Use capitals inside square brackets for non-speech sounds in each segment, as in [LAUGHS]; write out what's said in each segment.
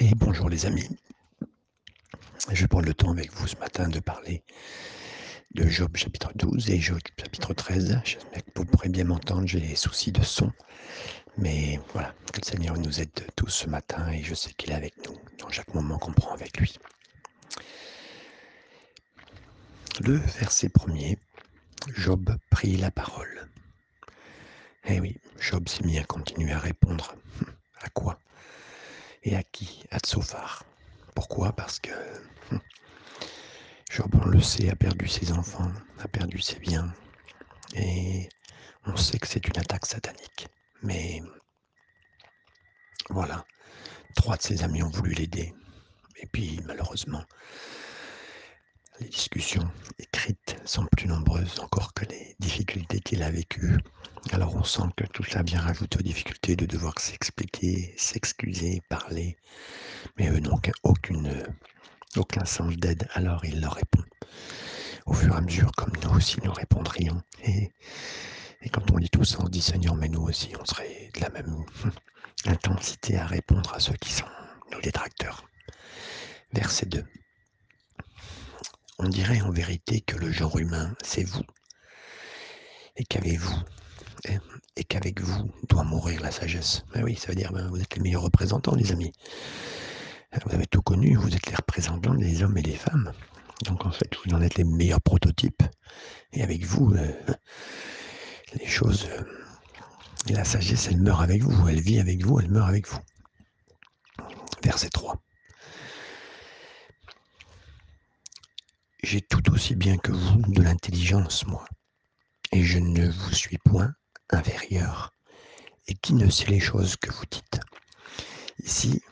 Et bonjour les amis. Je vais prendre le temps avec vous ce matin de parler de Job chapitre 12 et Job chapitre 13. J'espère que vous pourrez bien m'entendre, j'ai des soucis de son. Mais voilà, que le Seigneur nous aide tous ce matin et je sais qu'il est avec nous dans chaque moment qu'on prend avec lui. Le verset premier, Job prit la parole. Eh oui, Job s'est mis à continuer à répondre. À quoi Et à qui? À Tsophar. Pourquoi? Parce que hum, Job, on le sait, a perdu ses enfants, a perdu ses biens. Et on sait que c'est une attaque satanique. Mais voilà, trois de ses amis ont voulu l'aider. Et puis, malheureusement, les discussions écrites sont plus nombreuses encore que les difficultés qu'il a vécues. Alors on sent que tout ça vient rajouter aux difficultés de devoir s'expliquer, s'excuser, parler. Mais eux n'ont aucune, aucun sens d'aide, alors il leur répond. Au fur et à mesure, comme nous aussi nous répondrions. Et, et quand on lit tout ça, on dit Seigneur, mais nous aussi, on serait de la même [LAUGHS] intensité à répondre à ceux qui sont nos détracteurs. Verset 2. On dirait en vérité que le genre humain, c'est vous. Et qu'avez-vous et qu'avec vous doit mourir la sagesse. Ben oui, ça veut dire ben, vous êtes les meilleurs représentants, les amis. Vous avez tout connu, vous êtes les représentants des hommes et des femmes. Donc en fait, vous en êtes les meilleurs prototypes. Et avec vous, euh, les choses, euh, la sagesse, elle meurt avec vous, elle vit avec vous, elle meurt avec vous. Verset 3. J'ai tout aussi bien que vous de l'intelligence, moi, et je ne vous suis point inférieur. Et qui ne sait les choses que vous dites? Ici,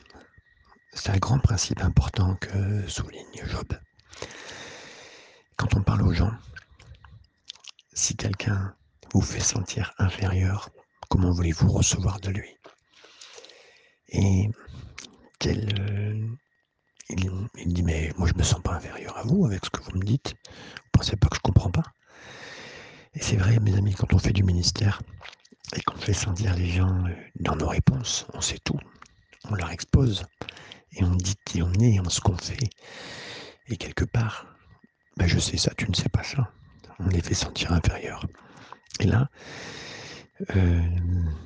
c'est un grand principe important que souligne Job. Quand on parle aux gens, si quelqu'un vous fait sentir inférieur, comment voulez-vous recevoir de lui? Et quel, il, dit, mais moi je ne me sens pas inférieur à vous avec ce que vous me dites. Vous pensez pas que je comprends pas? Et c'est vrai, mes amis, quand on fait du ministère et qu'on fait sentir les gens euh, dans nos réponses, on sait tout. On leur expose et on dit qui on est, on ce qu'on fait. Et quelque part, ben je sais ça, tu ne sais pas ça. On les fait sentir inférieurs. Et là, euh,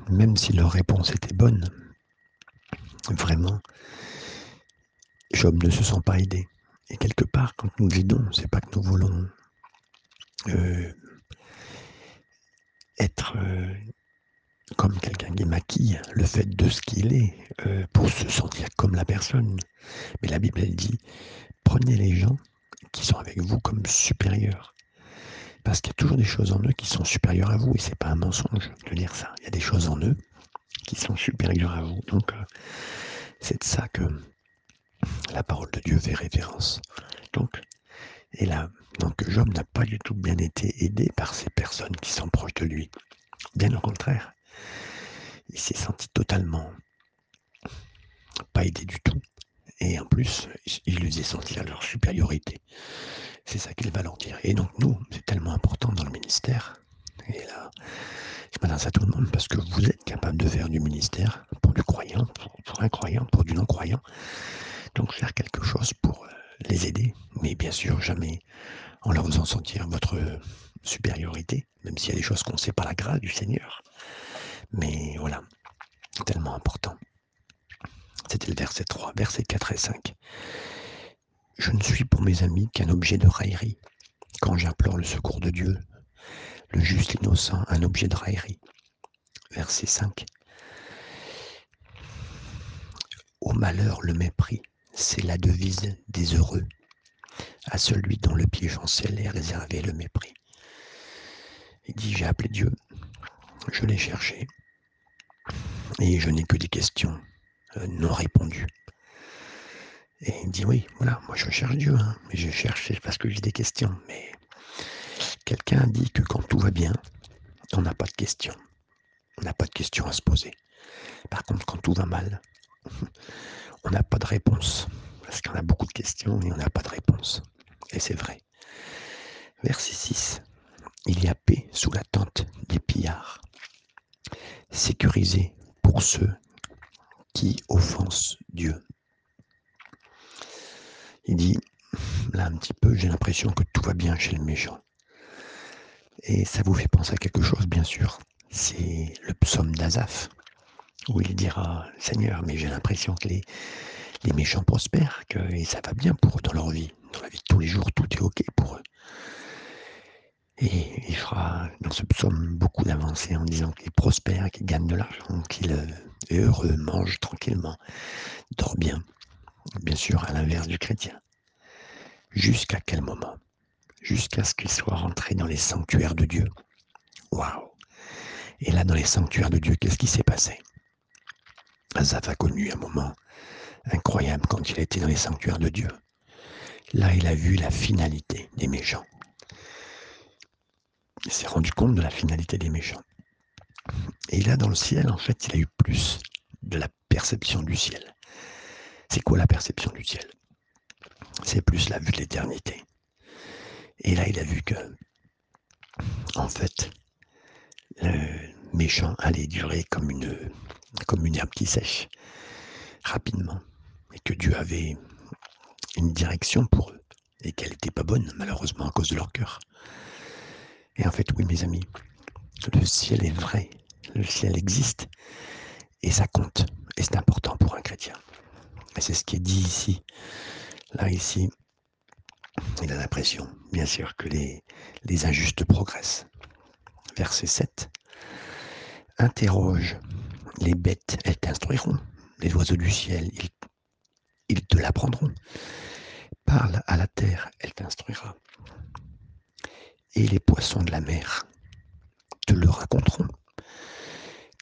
même si leur réponse était bonne, vraiment, Job ne se sent pas aidé. Et quelque part, quand nous aidons, c'est pas que nous voulons euh, être euh, comme quelqu'un qui maquille le fait de ce qu'il est euh, pour se sentir comme la personne. Mais la Bible, elle dit, prenez les gens qui sont avec vous comme supérieurs. Parce qu'il y a toujours des choses en eux qui sont supérieures à vous, et c'est pas un mensonge de dire ça. Il y a des choses en eux qui sont supérieures à vous. Donc, c'est de ça que la parole de Dieu fait référence. Donc, et là, donc Job n'a pas du tout bien été aidé par ces personnes qui sont proches de lui. Bien au contraire, il s'est senti totalement pas aidé du tout. Et en plus, il lui faisait sentir leur supériorité. C'est ça qu'il va leur dire. Et donc nous, c'est tellement important dans le ministère. Et là, je m'adresse à tout le monde parce que vous êtes capable de faire du ministère pour du croyant, pour, pour un croyant, pour du non-croyant. Donc faire quelque chose pour euh, les aider, mais bien sûr jamais en leur faisant sentir votre supériorité, même s'il y a des choses qu'on sait pas la grâce du Seigneur. Mais voilà, tellement important. C'était le verset 3, verset 4 et 5. Je ne suis pour mes amis qu'un objet de raillerie. Quand j'implore le secours de Dieu, le juste innocent, un objet de raillerie. Verset 5. Au malheur, le mépris, c'est la devise des heureux. À celui dont le pied chancelle est réservé le mépris. Il dit, j'ai appelé Dieu, je l'ai cherché, et je n'ai que des questions euh, non répondues. Et il dit, oui, voilà, moi je cherche Dieu, hein, je cherche parce que j'ai des questions. Mais quelqu'un dit que quand tout va bien, on n'a pas de questions. On n'a pas de questions à se poser. Par contre, quand tout va mal, on n'a pas de réponse. Parce qu'on a beaucoup de questions et on n'a pas de réponse. Et c'est vrai. Verset 6. Il y a paix sous la tente des pillards, sécurisé pour ceux qui offensent Dieu. Il dit, là un petit peu, j'ai l'impression que tout va bien chez le méchant. Et ça vous fait penser à quelque chose, bien sûr. C'est le psaume d'Azaph, où il dira, Seigneur, mais j'ai l'impression que les, méchants prospèrent, que et ça va bien pour eux dans leur vie. Dans la vie de tous les jours, tout est OK pour eux. Et il fera dans ce psaume beaucoup d'avancées en disant qu'il prospère, qu'il gagne de l'argent, qu'il est heureux, mange tranquillement, dort bien. Bien sûr, à l'inverse du chrétien. Jusqu'à quel moment? Jusqu'à ce qu'il soit rentré dans les sanctuaires de Dieu. Waouh Et là, dans les sanctuaires de Dieu, qu'est-ce qui s'est passé? Azaf a connu un moment incroyable quand il était dans les sanctuaires de Dieu. Là, il a vu la finalité des méchants. Il s'est rendu compte de la finalité des méchants. Et là, dans le ciel, en fait, il a eu plus de la perception du ciel. C'est quoi la perception du ciel? C'est plus la vue de l'éternité. Et là, il a vu que, en fait, le méchant allait durer comme une, comme une herbe qui sèche, rapidement. Et que Dieu avait une direction pour eux. Et qu'elle n'était pas bonne, malheureusement, à cause de leur cœur. Et en fait, oui, mes amis, le ciel est vrai, le ciel existe, et ça compte, et c'est important pour un chrétien. Et c'est ce qui est dit ici. Là, ici, il a l'impression, bien sûr, que les, les injustes progressent. Verset 7. Interroge les bêtes, elles t'instruiront. Les oiseaux du ciel, ils, ils te l'apprendront. Parle à la terre, elle t'instruira et les poissons de la mer te le raconteront.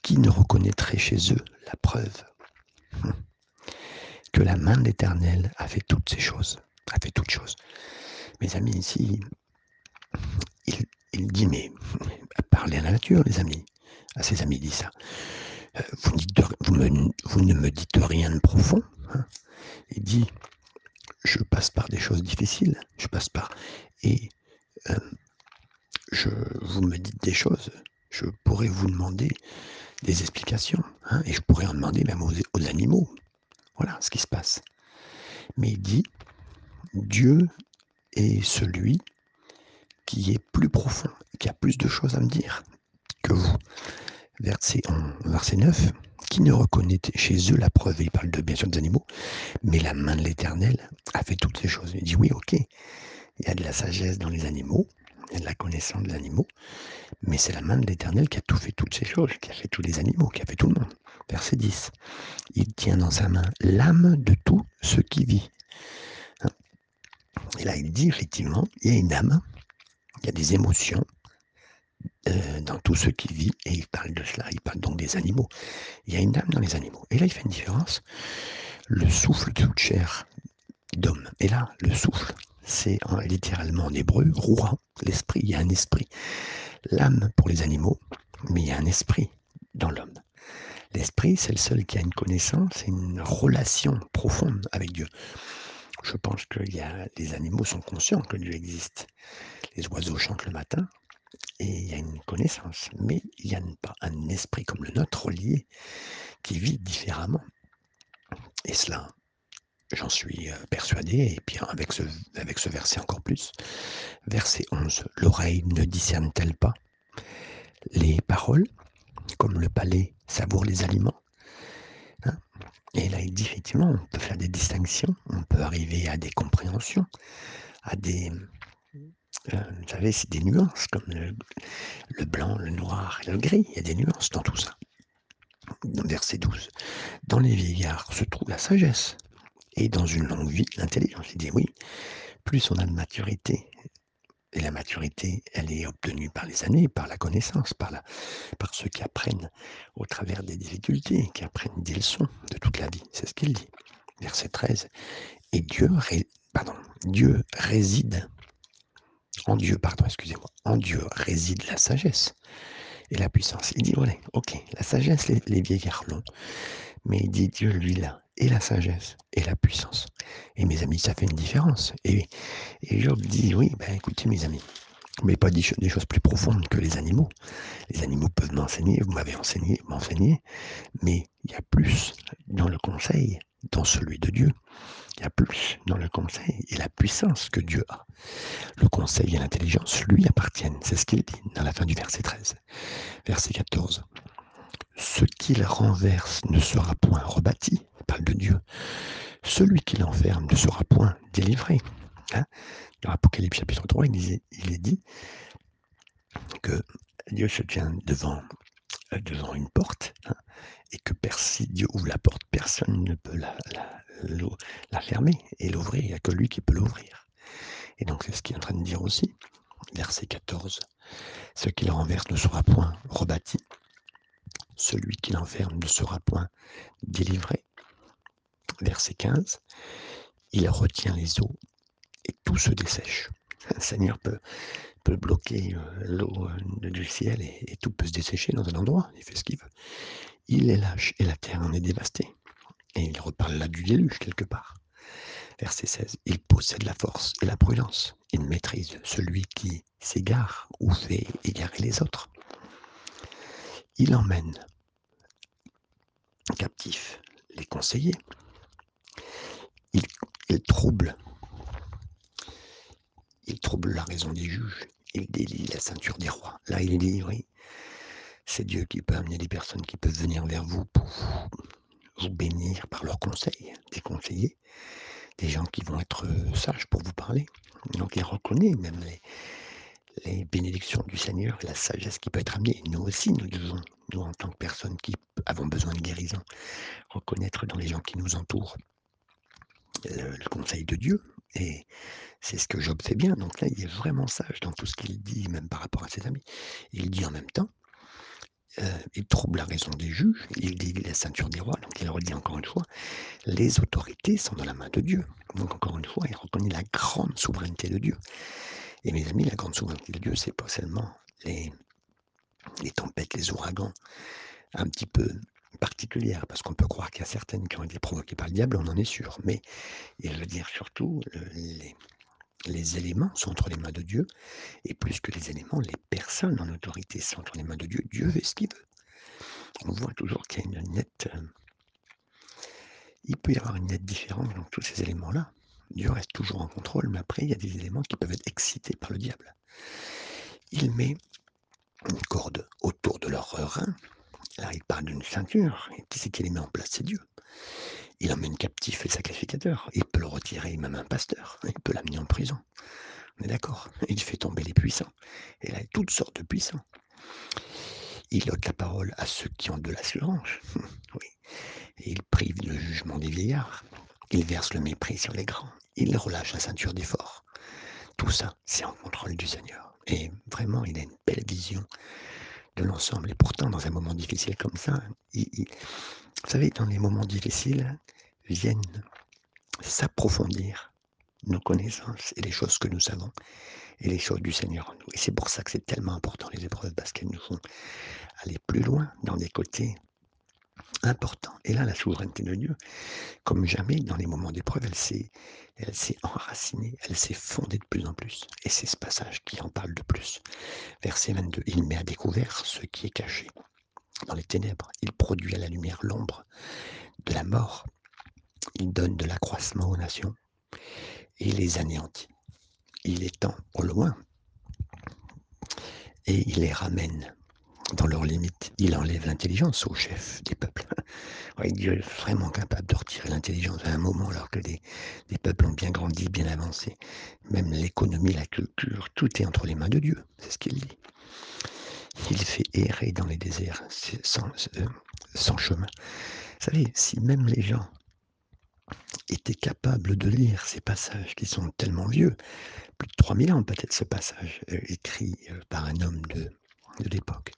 Qui ne reconnaîtrait chez eux la preuve? Hum, que la main de l'Éternel a fait toutes ces choses, a fait toutes choses. Mes amis, ici, il, dit, mais parlez à la nature, les amis. À ses amis, il dit ça. Euh, vous, ne me dites rien de profond. Hein. il dit, je passe par des choses difficiles, je passe par... Et euh, je, vous me dites des choses, je pourrais vous demander des explications, hein, et je pourrais en demander même aux, aux, animaux. Voilà ce qui se passe. Mais il dit, Dieu est celui qui est plus profond, qui a plus de choses à me dire que vous. Verset, verset 9, qui ne reconnaît chez eux la preuve, il parle de bien sûr des animaux, mais la main de l'Éternel a fait toutes ces choses. Il dit oui, ok, il y a de la sagesse dans les animaux, et de la connaissance des animaux, mais c'est la main de l'Éternel qui a tout fait toutes ces choses, qui a fait tous les animaux, qui a fait tout le monde. Verset 10. Il tient dans sa main l'âme de tout ce qui vit. Hein. Et là, il dit effectivement, il y a une âme, il y a des émotions dans tout ce qui vit, et il parle de cela, il parle donc des animaux. Il y a une âme dans les animaux. Et là, il fait une différence. Le souffle de toute chair d'homme. Et là, le souffle, c'est littéralement en hébreu, roi, l'esprit, il y a un esprit. L'âme pour les animaux, mais il y a un esprit dans l'homme. L'esprit, c'est le seul qui a une connaissance et une relation profonde avec Dieu. Je pense que les animaux sont conscients que Dieu existe. Les oiseaux chantent le matin et il y a une connaissance, mais il n'y a pas un esprit comme le nôtre relié qui vit différemment. Et cela, J'en suis persuadé, et puis avec ce, avec ce verset encore plus. Verset 11. L'oreille ne discerne-t-elle pas les paroles, comme le palais savoure les aliments? Hein? Et là, il dit effectivement, on peut faire des distinctions, on peut arriver à des compréhensions, à des. Vous savez, c'est des nuances, comme le, blanc, le noir et le gris. Il y a des nuances dans tout ça. Verset 12. Dans les vieillards se trouve la sagesse et dans une longue vie, l'intelligence. Il dit oui, plus on a de maturité, et la maturité, elle est obtenue par les années, par la connaissance, par, par ceux qui apprennent au travers des difficultés, qui apprennent des leçons de toute la vie. C'est ce qu'il dit. Verset 13. Et Dieu, pardon, Dieu réside, en Dieu, pardon, excusez-moi, en Dieu réside la sagesse et la puissance. Il dit, voilà, ok, la sagesse, les, les vieillards l'ont, mais il dit, Dieu, lui, là, et la sagesse et la puissance. Et mes amis, ça fait une différence. Et, Job dit, oui, ben écoutez mes amis, mais pas des, choses plus profondes que les animaux. Les animaux peuvent m'enseigner, vous m'avez enseigné, m'enseigner, mais il y a plus dans le conseil, dans celui de Dieu, Il y a plus dans le conseil et la puissance que Dieu a. Le conseil et l'intelligence lui appartiennent. C'est ce qu'il dit dans la fin du verset 13. Verset 14. Ce qu'il renverse ne sera point rebâti, parle de Dieu. Celui qui l'enferme ne sera point délivré. Hein? Dans Apocalypse chapitre 3, il, il est dit que Dieu se tient devant, euh, devant une porte hein, et que si Dieu ouvre la porte, personne ne peut la, la, fermer et l'ouvrir. Il n'y a que lui qui peut l'ouvrir. Et donc c'est ce qu'il est en train de dire aussi. Verset 14. Ce qu'il renverse ne sera point rebâti. Celui qui l'enferme ne sera point délivré. Verset 15. Il retient les eaux et tout se dessèche. [LAUGHS] Un Seigneur peut, peut bloquer euh, l'eau euh, du ciel et, tout peut se dessécher dans un endroit. Il fait ce qu'il veut. Il est lâche et la terre en est dévastée. Et il reparle là du déluge quelque part. Verset 16. Il possède la force et la prudence. Il maîtrise celui qui s'égare ou fait égarer les autres. Il emmène captifs les conseillers. Il, trouble il trouble la raison des juges. Il délie la ceinture des rois. Là, il dit, oui, c'est Dieu qui peut amener des personnes qui peuvent venir vers vous pour vous bénir par leurs conseils, des conseillers, des gens qui vont être euh, sages pour vous parler. Donc il reconnaît même les, bénédictions du Seigneur la sagesse qui peut être amenée. Nous aussi, nous devons, nous en tant que personnes qui avons besoin de guérison, reconnaître dans les gens qui nous entourent le, le conseil de Dieu. Et c'est ce que Job fait bien. Donc là, il est vraiment sage dans tout ce qu'il dit, même par rapport à ses amis. Il dit en même temps, euh, il trouble la raison des juges, il dit la ceinture des rois, donc il redit encore une fois, les autorités sont dans la main de Dieu. Donc encore une fois, il reconnaît la grande souveraineté de Dieu. Et mes amis, la grande souveraineté de Dieu, c'est pas seulement les, les tempêtes, les ouragans, un petit peu particulières, parce qu'on peut croire qu'il y a certaines qui ont été provoquées par le diable, on en est sûr. Mais il veut dire surtout les, les éléments sont entre les mains de Dieu, et plus que les éléments, les personnes en autorité sont entre les mains de Dieu. Dieu fait ce qu'il veut. On voit toujours qu'il y a une nette... Euh, il peut y avoir une nette différence dans tous ces éléments-là. Dieu reste toujours en contrôle, mais après, il y a des éléments qui peuvent être excités par le diable. Il met une corde autour de leur rein. Là, il parle d'une ceinture. Qui c'est qui les met en place? C'est Dieu. Il emmène captif le sacrificateur. Il peut le retirer, même un pasteur. Il peut l'amener en prison. On est d'accord Il fait tomber les puissants. Et là, toutes sortes de puissants. Il ôte la parole à ceux qui ont de l'assurance. [LAUGHS] oui. Il prive le jugement des vieillards. Il verse le mépris sur les grands. Il relâche la ceinture des forts. Tout ça, c'est en contrôle du Seigneur. Et vraiment, il a une belle vision de l'ensemble. Et pourtant, dans un moment difficile comme ça, il, vous savez, dans les moments difficiles, viennent s'approfondir nos connaissances et les choses que nous savons et les choses du Seigneur en nous. Et c'est pour ça que c'est tellement important les épreuves, parce qu'elles nous font aller plus loin dans des côtés importants. Et là, la souveraineté de Dieu, comme jamais dans les moments d'épreuve, elle s'est, enracinée, elle s'est fondée de plus en plus. Et c'est ce passage qui en parle de plus. Verset 22, il met à découvert ce qui est caché dans les ténèbres. Il produit à la lumière l'ombre de la mort. Il donne de l'accroissement aux nations et les anéantit. Il étend au loin et il les ramène dans leurs limites. Il enlève l'intelligence au chef des peuples. [LAUGHS] Dieu est vraiment capable de retirer l'intelligence à un moment alors que des, peuples ont bien grandi, bien avancé. Même l'économie, la culture, tout est entre les mains de Dieu. C'est ce qu'il dit. Il fait errer dans les déserts sans, euh, sans chemin. Vous savez, si même les gens étaient capables de lire ces passages qui sont tellement vieux, plus de 3000 ans peut-être ce passage, euh, écrit euh, par un homme de, de l'époque,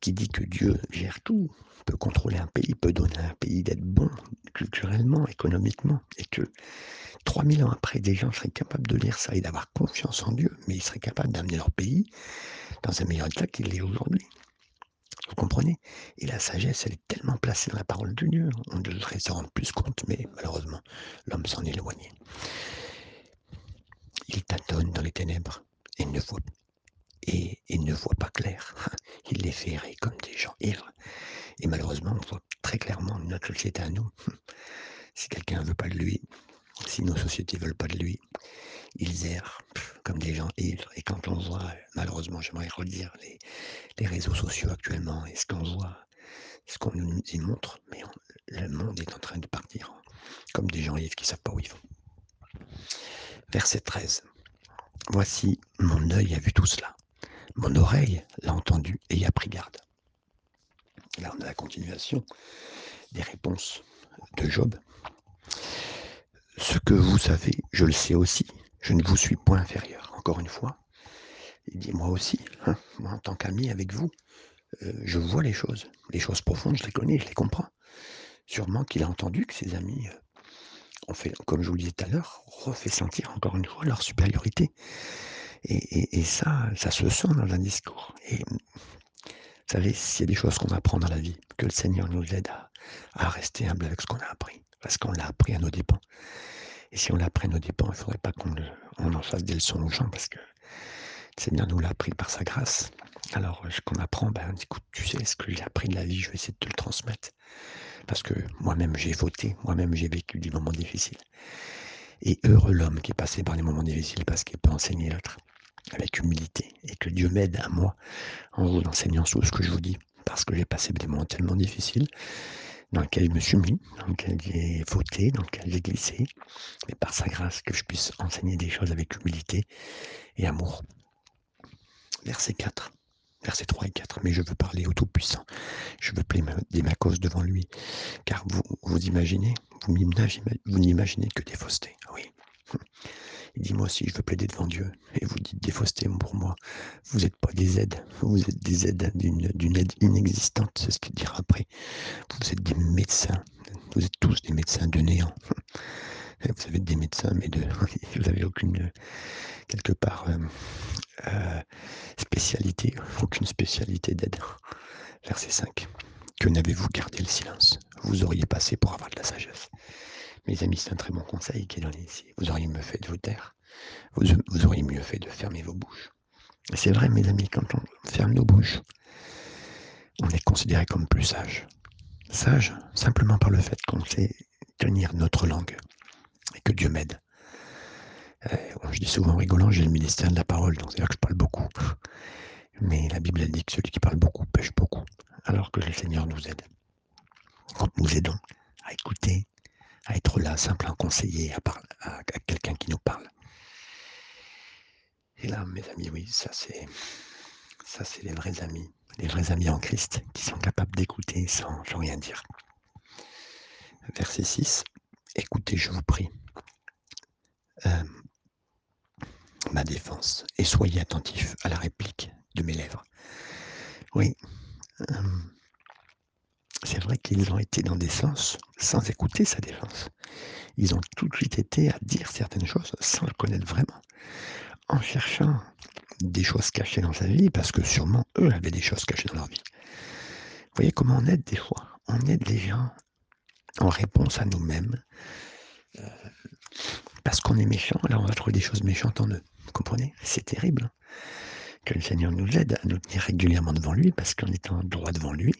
qui dit que Dieu gère tout, peut contrôler un pays, peut donner à un pays d'être bon culturellement, économiquement, et que 3000 ans après, des gens seraient capables de lire ça et d'avoir confiance en Dieu, mais ils seraient capables d'amener leur pays dans un meilleur état qu'il est aujourd'hui. Vous comprenez? Et la sagesse, elle est tellement placée dans la parole de Dieu, on devrait s'en rendre plus compte, mais malheureusement, l'homme s'en éloigné. Il tâtonne dans les ténèbres et ne voit, et, ne voit pas clair. [LAUGHS] Il les errer comme des gens ivres. Et malheureusement, on voit très clairement notre société à nous. [LAUGHS] Si quelqu'un ne veut pas de lui, si nos sociétés ne veulent pas de lui, ils errent comme des gens ivres. Et quand on voit, malheureusement, j'aimerais redire les, les, réseaux sociaux actuellement et ce qu'on voit, ce qu'on nous y montre, mais le monde est en train de partir comme des gens ivres qui ne savent pas où ils vont. Verset 13. Voici, mon œil a vu tout cela. Mon oreille l'a entendu et y a pris garde. Là, on a la continuation des réponses de Job. Ce que vous savez, je le sais aussi. Je ne vous suis point inférieur. Encore une fois, il dit moi aussi, hein, moi en tant qu'ami avec vous, euh, je vois les choses. Les choses profondes, je les connais, je les comprends. Sûrement qu'il a entendu que ses amis euh, ont fait, comme je vous le disais tout à l'heure, refait sentir encore une fois leur supériorité. Et, ça, ça se sent dans un discours. Et vous savez, s'il y a des choses qu'on apprend dans la vie, que le Seigneur nous aide à, rester humble avec ce qu'on a appris, parce qu'on l'a appris à nos dépens. Et si on l'a appris à nos dépens, il ne faudrait pas qu'on en fasse des leçons aux gens, parce que le Seigneur nous l'a appris par sa grâce. Alors, ce qu'on apprend, ben, écoute, tu sais, ce que j'ai appris de la vie, je vais essayer de te le transmettre. Parce que moi-même, j'ai voté, moi-même, j'ai vécu des moments difficiles. Et heureux l'homme qui est passé par les moments difficiles parce qu'il peut enseigner l'autre avec humilité. Et que Dieu m'aide à moi en vous enseignant tout ce que je vous dis. Parce que j'ai passé des moments tellement difficiles dans lesquels je me suis mis, dans lesquels j'ai voté, dans lesquels j'ai glissé. Mais par sa grâce, que je puisse enseigner des choses avec humilité et amour. Verset 4 versets 3 et 4. Mais je veux parler au Tout-Puissant. Je veux plaider ma cause devant lui. Car vous, vous imaginez, vous n'imaginez que des faussetés. Oui. Il dit moi aussi, je veux plaider devant Dieu. Et vous dites des faussetés pour moi. Vous n'êtes pas des aides. Vous êtes des aides d'une aide inexistante. C'est ce qu'il dira après. Vous êtes des médecins. Vous êtes tous des médecins de néant. Vous avez des médecins, mais de, [LAUGHS] vous n'avez aucune, quelque part, euh, euh, spécialité, aucune spécialité d'aide. Verset 5. Que n'avez-vous gardé le silence? Vous auriez passé pour avoir de la sagesse. Mes amis, c'est un très bon conseil qui est donné ici. Vous auriez mieux fait de vous taire. Vous, auriez mieux fait de fermer vos bouches. C'est vrai, mes amis, quand on ferme nos bouches, on est considéré comme plus sage. Sage simplement par le fait qu'on sait tenir notre langue et que Dieu m'aide. Euh, je dis souvent rigolant, j'ai le ministère de la parole, donc c'est-à-dire que je parle beaucoup. Mais la Bible dit que celui qui parle beaucoup pêche beaucoup, alors que le Seigneur nous aide. Quand nous aidons à écouter, à être là, simple, un conseiller, à, à quelqu'un qui nous parle. Et là, mes amis, oui, ça c'est ça c'est les vrais amis, les vrais amis en Christ qui sont capables d'écouter sans rien dire. Verset 6. Écoutez, je vous prie, euh, ma défense, et soyez attentifs à la réplique de mes lèvres. Oui, euh, c'est vrai qu'ils ont été dans des sens sans écouter sa défense. Ils ont tout de suite été à dire certaines choses sans le connaître vraiment, en cherchant des choses cachées dans sa vie, parce que sûrement eux avaient des choses cachées dans leur vie. Vous voyez comment on aide des fois On aide les gens en réponse à nous-mêmes, euh, parce qu'on est méchant, là on va trouver des choses méchantes en eux. Vous comprenez? C'est terrible. Hein. que le Seigneur nous aide à nous tenir régulièrement devant lui, parce qu'en étant droit devant lui,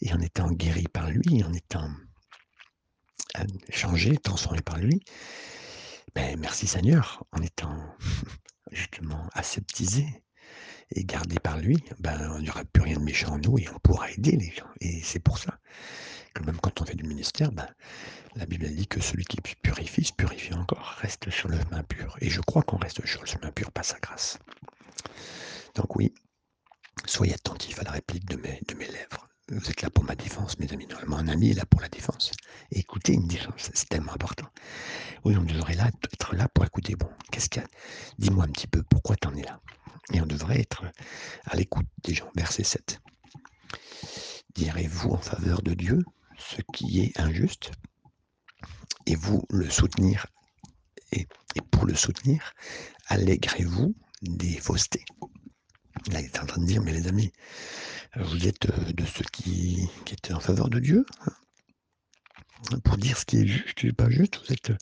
et en étant guéri par lui, en étant euh, changé, transformé par lui, ben merci Seigneur, en étant [LAUGHS] justement aseptisé et gardé par lui, ben, il n'y aura plus rien de méchant en nous et on pourra aider les gens. Et c'est pour ça même quand on fait du ministère, ben, la Bible dit que celui qui purifie se purifie encore, reste sur le chemin pur. Et je crois qu'on reste sur le chemin pur par sa grâce. Donc oui, soyez attentifs à la réplique de mes, de mes lèvres. Vous êtes là pour ma défense, mes amis. Normalement, un ami est là pour la défense. écoutez une défense, c'est tellement important. Oui, on devrait être là pour écouter. Bon, qu'est-ce qu'il y a? Dis-moi un petit peu pourquoi tu en es là? Et on devrait être à l'écoute des gens. Verset 7. Direz-vous en faveur de Dieu ce qui est injuste et vous le soutenir. Et, pour le soutenir, allégrez-vous des faussetés? Là, il est en train de dire, mais les amis, vous êtes euh, de ceux qui, qui étaient en faveur de Dieu hein, pour dire ce qui est juste et pas juste. Vous êtes,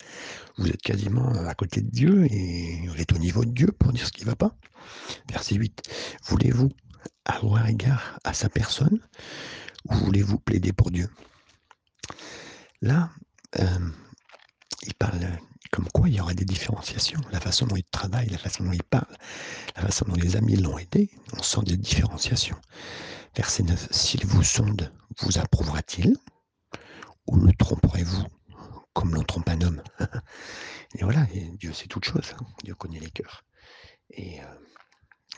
vous êtes quasiment à côté de Dieu et vous êtes au niveau de Dieu pour dire ce qui ne va pas. Verset 8. Voulez-vous avoir égard à sa personne ou voulez-vous plaider pour Dieu? Là, il parle comme quoi il y aura des différenciations. La façon dont il travaille, la façon dont il parle, la façon dont les amis l'ont aidé, on sent des différenciations. Verset 9. S'il vous sonde, vous approuvera-t-il? Ou le tromperez-vous comme l'on trompe un homme? [LAUGHS] Et voilà, Dieu sait toutes choses. Hein. Dieu connaît les cœurs. Et euh,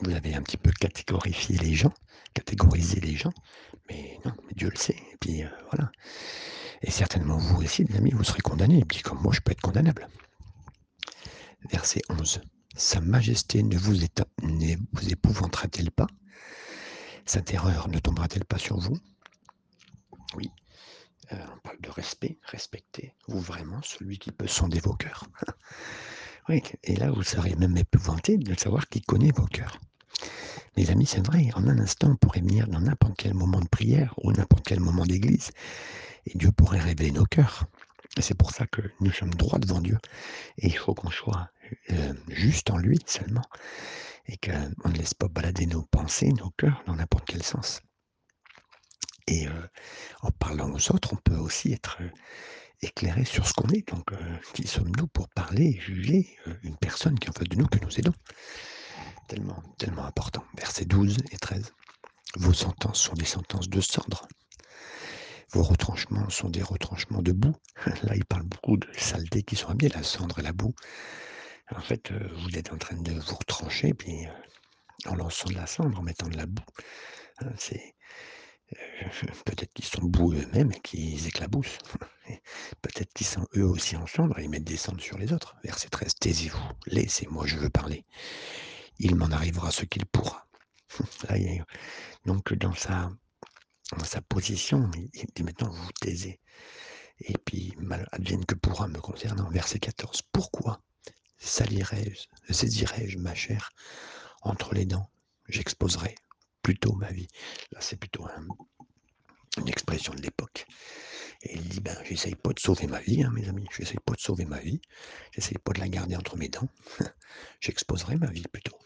vous avez un petit peu catégorifié les gens, catégorisé les gens, mais non, Dieu le sait. Et puis euh, voilà. Et certainement vous aussi, les amis, vous serez condamnés. Et puis comme moi, je peux être condamnable. Verset 11. Sa majesté ne vous, vous épouvantera-t-elle pas? Sa terreur ne tombera-t-elle pas sur vous? Oui. Euh, on parle de respect, respectez-vous vraiment celui qui peut sonder vos cœurs. [LAUGHS] oui, et là, vous serez même épouvanté de savoir qui connaît vos cœurs. Mes amis, c'est vrai, en un instant, on pourrait venir dans n'importe quel moment de prière ou n'importe quel moment d'église, et Dieu pourrait révéler nos cœurs. C'est pour ça que nous sommes droits devant Dieu. Et il faut qu'on soit euh, juste en lui seulement. Et qu'on ne laisse pas balader nos pensées, nos cœurs dans n'importe quel sens. Et euh, en parlant aux autres, on peut aussi être euh, éclairé sur ce qu'on est. Donc, qui sommes-nous pour parler et juger une personne qui est en face de nous que nous aidons? Tellement, tellement important. Versets 12 et 13. Vos sentences sont des sentences de cendre. Vos retranchements sont des retranchements de boue. [LAUGHS] Là, il parle beaucoup de saleté qui sont amenées, la cendre et la boue. En fait, euh, vous êtes en train de vous retrancher, puis euh, en lançant de la cendre, en mettant de la boue. Hein, c'est euh, [LAUGHS] peut-être qu'ils sont boue eux-mêmes et qu'ils éclaboussent. [LAUGHS] peut-être qu'ils sont eux aussi en cendre et ils mettent des cendres sur les autres. Verset 13, taisez-vous, laissez-moi, je veux parler il m'en arrivera ce qu'il pourra. donc dans sa, dans sa position, il dit maintenant vous taisez. Et puis, mal advienne que pourra me concernant. Verset 14. Pourquoi salirai-je, saisirai-je ma chair entre les dents? J'exposerai plutôt ma vie. Là, c'est plutôt une expression de l'époque. Et il dit, ben, j'essaye pas de sauver ma vie, hein, mes amis. J'essaye pas de sauver ma vie. J'essaye pas de la garder entre mes dents. [LAUGHS] J'exposerai ma vie plutôt.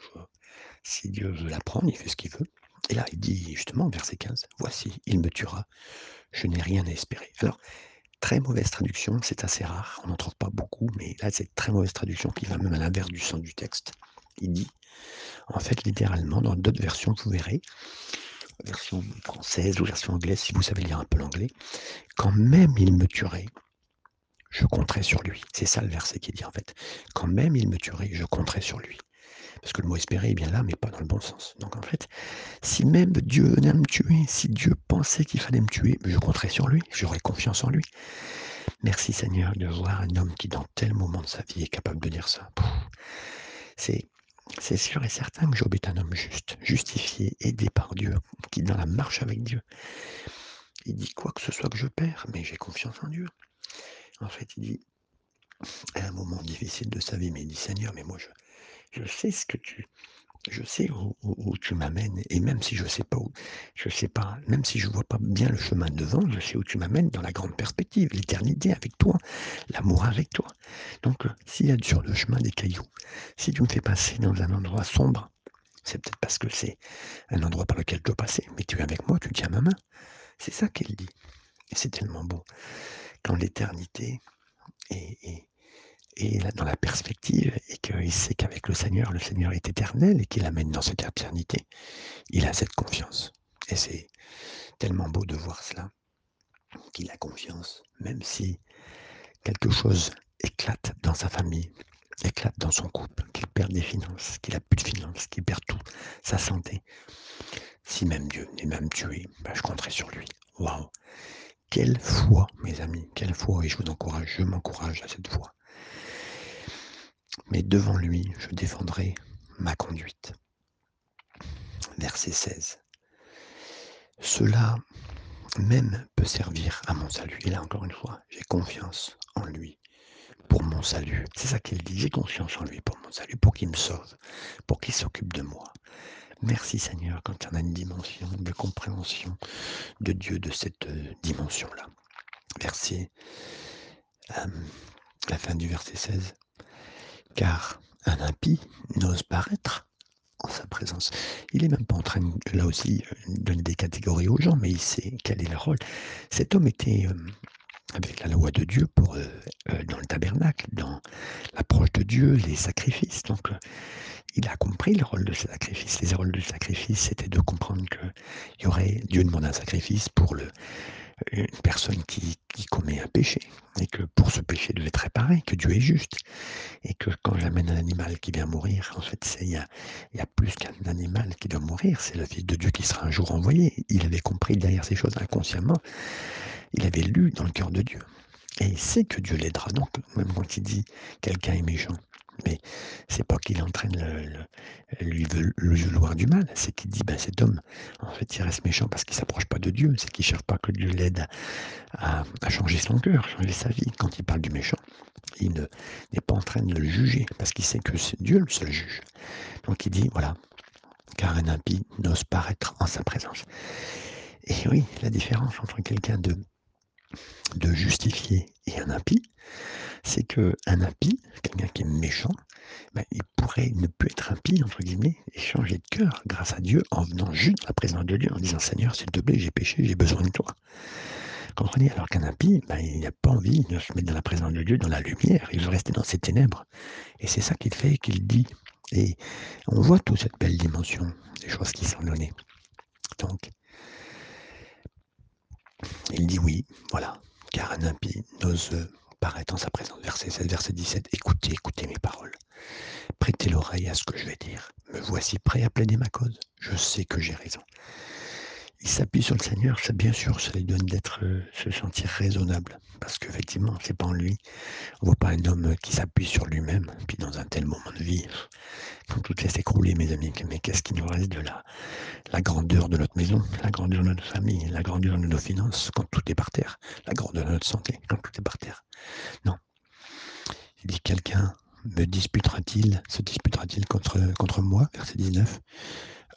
Si Dieu veut la prendre, il fait ce qu'il veut. Et là, il dit justement, verset 15, Voici, il me tuera. Je n'ai rien à espérer. Alors, très mauvaise traduction, c'est assez rare, on n'en trouve pas beaucoup, mais là, c'est très mauvaise traduction qui va même à l'inverse du sens du texte. Il dit, en fait, littéralement, dans d'autres versions, vous verrez, version française ou version anglaise, si vous savez lire un peu l'anglais, quand même il me tuerait, je compterai sur lui. C'est ça le verset qui dit en fait. Quand même il me tuerait, je compterai sur lui. Parce que le mot espérer est bien là, mais pas dans le bon sens. Donc en fait, si même Dieu venait à me tuer, si Dieu pensait qu'il fallait me tuer, je compterais sur lui, j'aurais confiance en lui. Merci Seigneur de voir un homme qui dans tel moment de sa vie est capable de dire ça. C'est sûr et certain que Job est un homme juste, justifié, aidé par Dieu, qui dans la marche avec Dieu. Il dit quoi que ce soit que je perds, mais j'ai confiance en Dieu. En fait, il dit, à un moment difficile de sa vie, mais il dit Seigneur, mais moi je, je sais ce que tu, je sais où, tu m'amènes, et même si je sais pas où, je sais pas, même si je vois pas bien le chemin devant, je sais où tu m'amènes dans la grande perspective, l'éternité avec toi, l'amour avec toi. Donc, euh, s'il y a sur le chemin des cailloux, si tu me fais passer dans un endroit sombre, c'est peut-être parce que c'est un endroit par lequel je dois passer, mais tu es avec moi, tu tiens ma main. C'est ça qu'elle dit. Et c'est tellement beau. Quand l'éternité est, dans la perspective, et qu'il sait qu'avec le Seigneur, le Seigneur est éternel et qu'il amène dans cette éternité, il a cette confiance. Et c'est tellement beau de voir cela, qu'il a confiance, même si quelque chose éclate dans sa famille, éclate dans son couple, qu'il perd des finances, qu'il a plus de finances, qu'il perd tout, sa santé. Si même Dieu n'est même tué, ben je compterai sur lui. Waouh Quelle foi, mes amis, quelle foi, et je vous encourage, je m'encourage à cette foi mais devant lui, je défendrai ma conduite. Verset 16. Cela même peut servir à mon salut. Et là, encore une fois, j'ai confiance en lui pour mon salut. C'est ça qu'il dit, j'ai confiance en lui pour mon salut, pour qu'il me sauve, pour qu'il s'occupe de moi. Merci Seigneur quand y a une dimension de compréhension de Dieu de cette euh, dimension-là. Verset, euh, la fin du verset 16 car un impie n'ose paraître en sa présence. Il n'est même pas en train, là aussi, de donner des catégories aux gens, mais il sait quel est le rôle. Cet homme était, euh, avec la loi de Dieu pour, euh, euh, dans le tabernacle, dans l'approche de Dieu, les sacrifices. Donc, il a compris le rôle de ce sacrifice. Les rôles du sacrifice, c'était de comprendre que y aurait, Dieu demande un sacrifice pour le, une personne qui, commet un péché, et que pour ce péché devait être réparé, que Dieu est juste, et que quand j'amène un animal qui vient mourir, en fait, il y a, plus qu'un animal qui doit mourir, c'est le Fils de Dieu qui sera un jour envoyé. Il avait compris derrière ces choses inconsciemment, il avait lu dans le cœur de Dieu. Et il sait que Dieu l'aidera. Donc, même quand il dit quelqu'un est méchant, mais c'est pas qu'il entraîne le, lui vouloir du mal, c'est qu'il dit ben cet homme, en fait, il reste méchant parce qu'il s'approche pas de Dieu, c'est qu'il cherche pas que Dieu l'aide à, changer son cœur, changer sa vie. Quand il parle du méchant, il n'est pas en train de le juger parce qu'il sait que c'est Dieu le seul juge. Donc il dit voilà, car un impie n'ose paraître en sa présence. Et oui, la différence entre quelqu'un de de justifié et un impie, c'est que un impie, quelqu'un qui est méchant, ben, il pourrait ne plus être impie, entre guillemets, et changer de cœur grâce à Dieu en venant juste à la présence de Dieu, en disant Seigneur, s'il te plaît, j'ai péché, j'ai besoin de toi. Comprenez Alors qu'un impie, ben, il n'a pas envie de se mettre dans la présence de Dieu, dans la lumière, il veut rester dans ses ténèbres. Et c'est ça qu'il fait, qu'il dit. Et on voit toute cette belle dimension des choses qui sont données. Donc, il dit oui, voilà, car un impie n'ose paraître en sa présence. Verset 16, verset 17. Écoutez, écoutez mes paroles. Prêtez l'oreille à ce que je vais dire. Me voici prêt à plaider ma cause. Je sais que j'ai raison. Il s'appuie sur le Seigneur, ça bien sûr, ça lui donne d'être, euh, se sentir raisonnable. Parce qu'effectivement, c'est pas en lui. On voit pas un homme qui s'appuie sur lui-même, puis dans un tel moment de vie, quand tout est s'écrouler, mes amis, mais qu'est-ce qui nous reste de la, la grandeur de notre maison, la grandeur de notre famille, la grandeur de nos finances, quand tout est par terre, la grandeur de notre santé, quand tout est par terre Non. Il dit quelqu'un me disputera-t-il, se disputera-t-il contre, moi, verset 19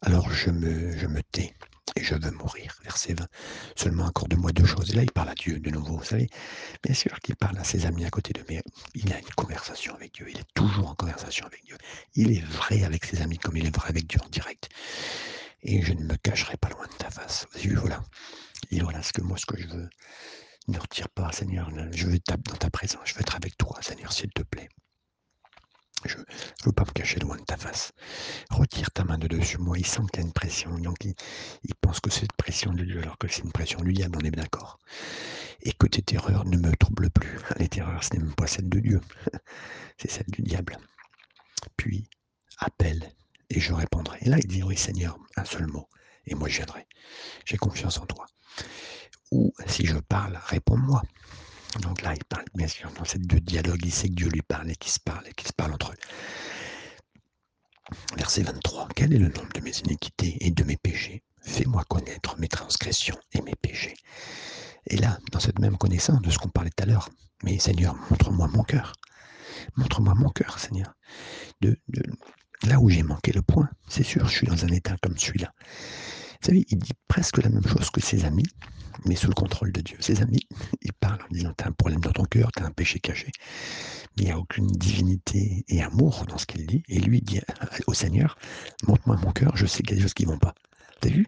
Alors je me tais et je veux mourir. Verset 20. Seulement accorde-moi deux choses. Et là, il parle à Dieu de nouveau. Vous savez, bien sûr qu'il parle à ses amis à côté de lui. Il a une conversation avec Dieu. Il est toujours en conversation avec Dieu. Il est vrai avec ses amis comme il est vrai avec Dieu en direct. Et je ne me cacherai pas loin de ta face. Voilà. Et voilà ce que moi, ce que je veux. Ne retire pas, Seigneur. Je veux être dans ta présence. Je veux être avec toi, Seigneur, s'il te plaît. Je ne veux pas me cacher loin de ta face. Retire ta main de dessus moi. Il sent qu'il y a une pression. Donc il, pense que c'est une pression de Dieu alors que c'est une pression du diable, on est d'accord. Et que tes terreurs ne me troublent plus. [LAUGHS] Les terreurs, ce n'est même pas celle de Dieu. [LAUGHS] c'est celle du diable. Puis, appelle et je répondrai. Et là, il dit, oui Seigneur, un seul mot. Et moi, je viendrai. J'ai confiance en toi. Ou si je parle, réponds-moi. Donc là, il parle bien sûr dans cette deux dialogue, il sait que Dieu lui parle et qu'il se parle et qu'ils se parle entre eux. Verset 23. Quel est le nombre de mes iniquités et de mes péchés? Fais-moi connaître mes transgressions et mes péchés. Et là, dans cette même connaissance de ce qu'on parlait tout à l'heure, mais Seigneur, montre-moi mon cœur. Montre-moi mon cœur, Seigneur. De, là où j'ai manqué le point, c'est sûr, je suis dans un état comme celui-là. Vous savez, il dit presque la même chose que ses amis, mais sous le contrôle de Dieu. Ses amis, ils parlent en disant T'as un problème dans ton cœur, t'as un péché caché. Mais il n'y a aucune divinité et amour dans ce qu'il dit. Et lui, dit au Seigneur Montre-moi mon cœur, je sais qu'il y a des choses qui ne vont pas. T'as vu?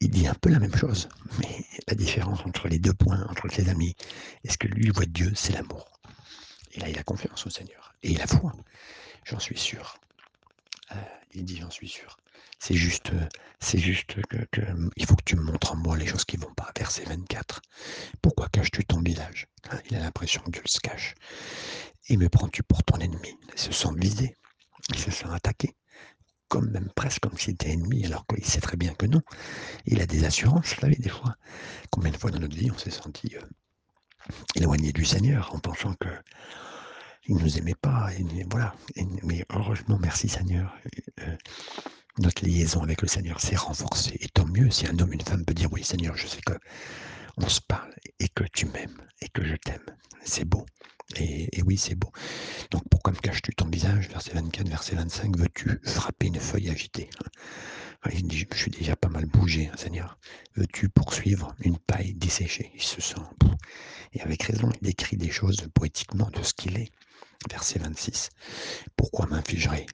Il dit un peu la même chose. Mais la différence entre les deux points, entre ses amis, est-ce que lui voit Dieu C'est l'amour? Et là, il a confiance au Seigneur. Et il a foi. J'en suis sûr. Euh, il dit J'en suis sûr. C'est juste, c'est juste que, il faut que tu me montres en moi les choses qui vont pas. Verset 24. Pourquoi caches-tu ton visage hein, Il a l'impression que Dieu se cache. Et me prends-tu pour ton ennemi? Il se sent visé. Il se sent attaqué. Comme même presque comme s'il était ennemi, alors qu'il sait très bien que non. Il a des assurances, vous savez, des fois. Combien de fois dans notre vie on s'est senti euh, éloigné du Seigneur en pensant que il ne nous aimait pas. Et, voilà. mais heureusement, merci Seigneur. Euh, notre liaison avec le Seigneur s'est renforcée. Et tant mieux si un homme, une femme peut dire oui Seigneur, je sais que on se parle et que tu m'aimes et que je t'aime. C'est beau. Et, oui, c'est beau. Donc pourquoi me caches-tu ton visage Verset 24, verset 25, veux-tu frapper une feuille agitée Il dit, je suis déjà pas mal bougé, hein, Seigneur. Veux-tu poursuivre une paille desséchée? Il se sent. Et avec raison, il décrit des choses poétiquement de ce qu'il est. Verset 26. Pourquoi m'infligerais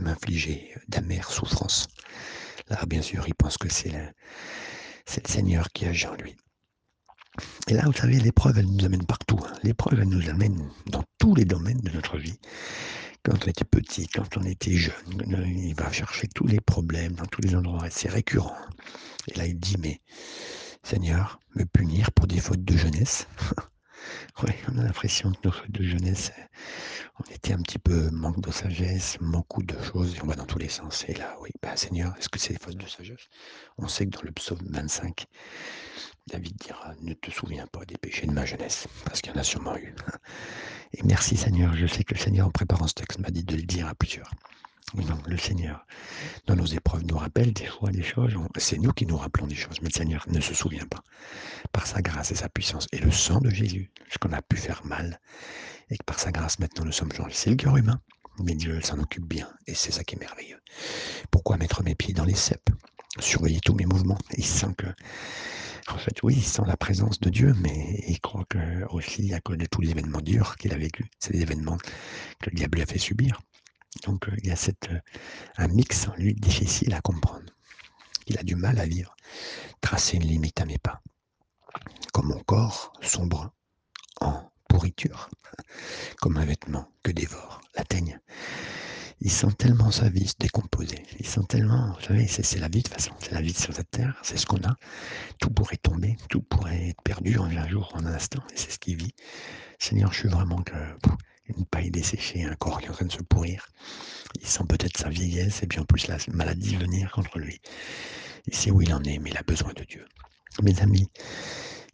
m'infliger d'amères souffrances. Là, bien sûr, il pense que c'est le, le Seigneur qui agit en lui. Et là, vous savez, l'épreuve, elle nous amène partout. Hein. L'épreuve, elle nous amène dans tous les domaines de notre vie. Quand on était petit, quand on était jeune, il va chercher tous les problèmes dans tous les endroits. C'est récurrent. Et là, il dit, mais Seigneur, me punir pour des fautes de jeunesse? [LAUGHS] oui, on a l'impression que nos fautes de jeunesse, on était un petit peu manque de sagesse, beaucoup de choses, et on va dans tous les sens. Et là, oui, bah, Seigneur, est-ce que c'est des fautes de sagesse? On sait que dans le psaume 25, David dira Ne te souviens pas des péchés de ma jeunesse, parce qu'il y en a sûrement eu. Et merci Seigneur, je sais que le Seigneur en préparant ce texte m'a dit de le dire à plusieurs. Non, le Seigneur, dans nos épreuves, nous rappelle des fois des choses. C'est nous qui nous rappelons des choses, mais le Seigneur ne se souvient pas. Par sa grâce et sa puissance et le sang de Jésus, ce qu'on a pu faire mal, et que par sa grâce, maintenant, nous sommes changés. C'est le cœur humain, mais Dieu s'en occupe bien, et c'est ça qui est merveilleux. Pourquoi mettre mes pieds dans les cèpes? Surveiller tous mes mouvements. Il sent que en fait, oui, il sent la présence de Dieu, mais il croit que aussi, à cause de tous les événements durs qu'il a vécu, c'est des événements que le diable a fait subir. Donc il y a cette, un mix en lui difficile à comprendre. Il a du mal à vivre, tracer une limite à mes pas. Comme mon corps sombre en comme un vêtement que dévore la teigne. Il sent tellement sa vie se décomposer. Il sent tellement, vous savez, c'est la vie de façon, c'est la vie sur cette terre, c'est ce qu'on a. Tout pourrait tomber, tout pourrait être perdu en un jour, en un instant, et c'est ce qu'il vit. Seigneur, je suis vraiment que une paille desséchée, un corps qui est en train de se pourrir. Il sent peut-être sa vieillesse et puis en plus la maladie venir contre lui. Il sait où il en est, mais il a besoin de Dieu. Mes amis,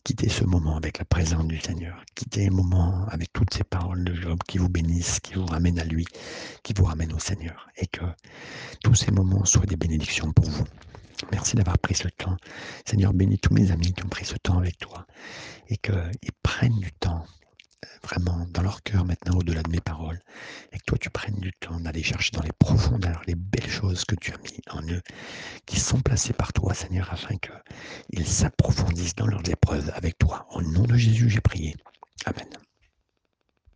quittez ce moment avec la présence du Seigneur. Quittez un moment avec toutes ces paroles de Job qui vous bénissent, qui vous ramènent à lui, qui vous ramènent au Seigneur. Et que tous ces moments soient des bénédictions pour vous. Merci d'avoir pris ce temps. Seigneur, bénis tous mes amis qui ont pris ce temps avec toi et qu'ils prennent du temps vraiment dans leur cœur maintenant au-delà de mes paroles, et que toi tu prennes du temps d'aller chercher dans les profondeurs les belles choses que tu as mis en eux, qui sont placées par toi, Seigneur, afin qu'ils s'approfondissent dans leurs épreuves avec toi. Au nom de Jésus, j'ai prié. Amen.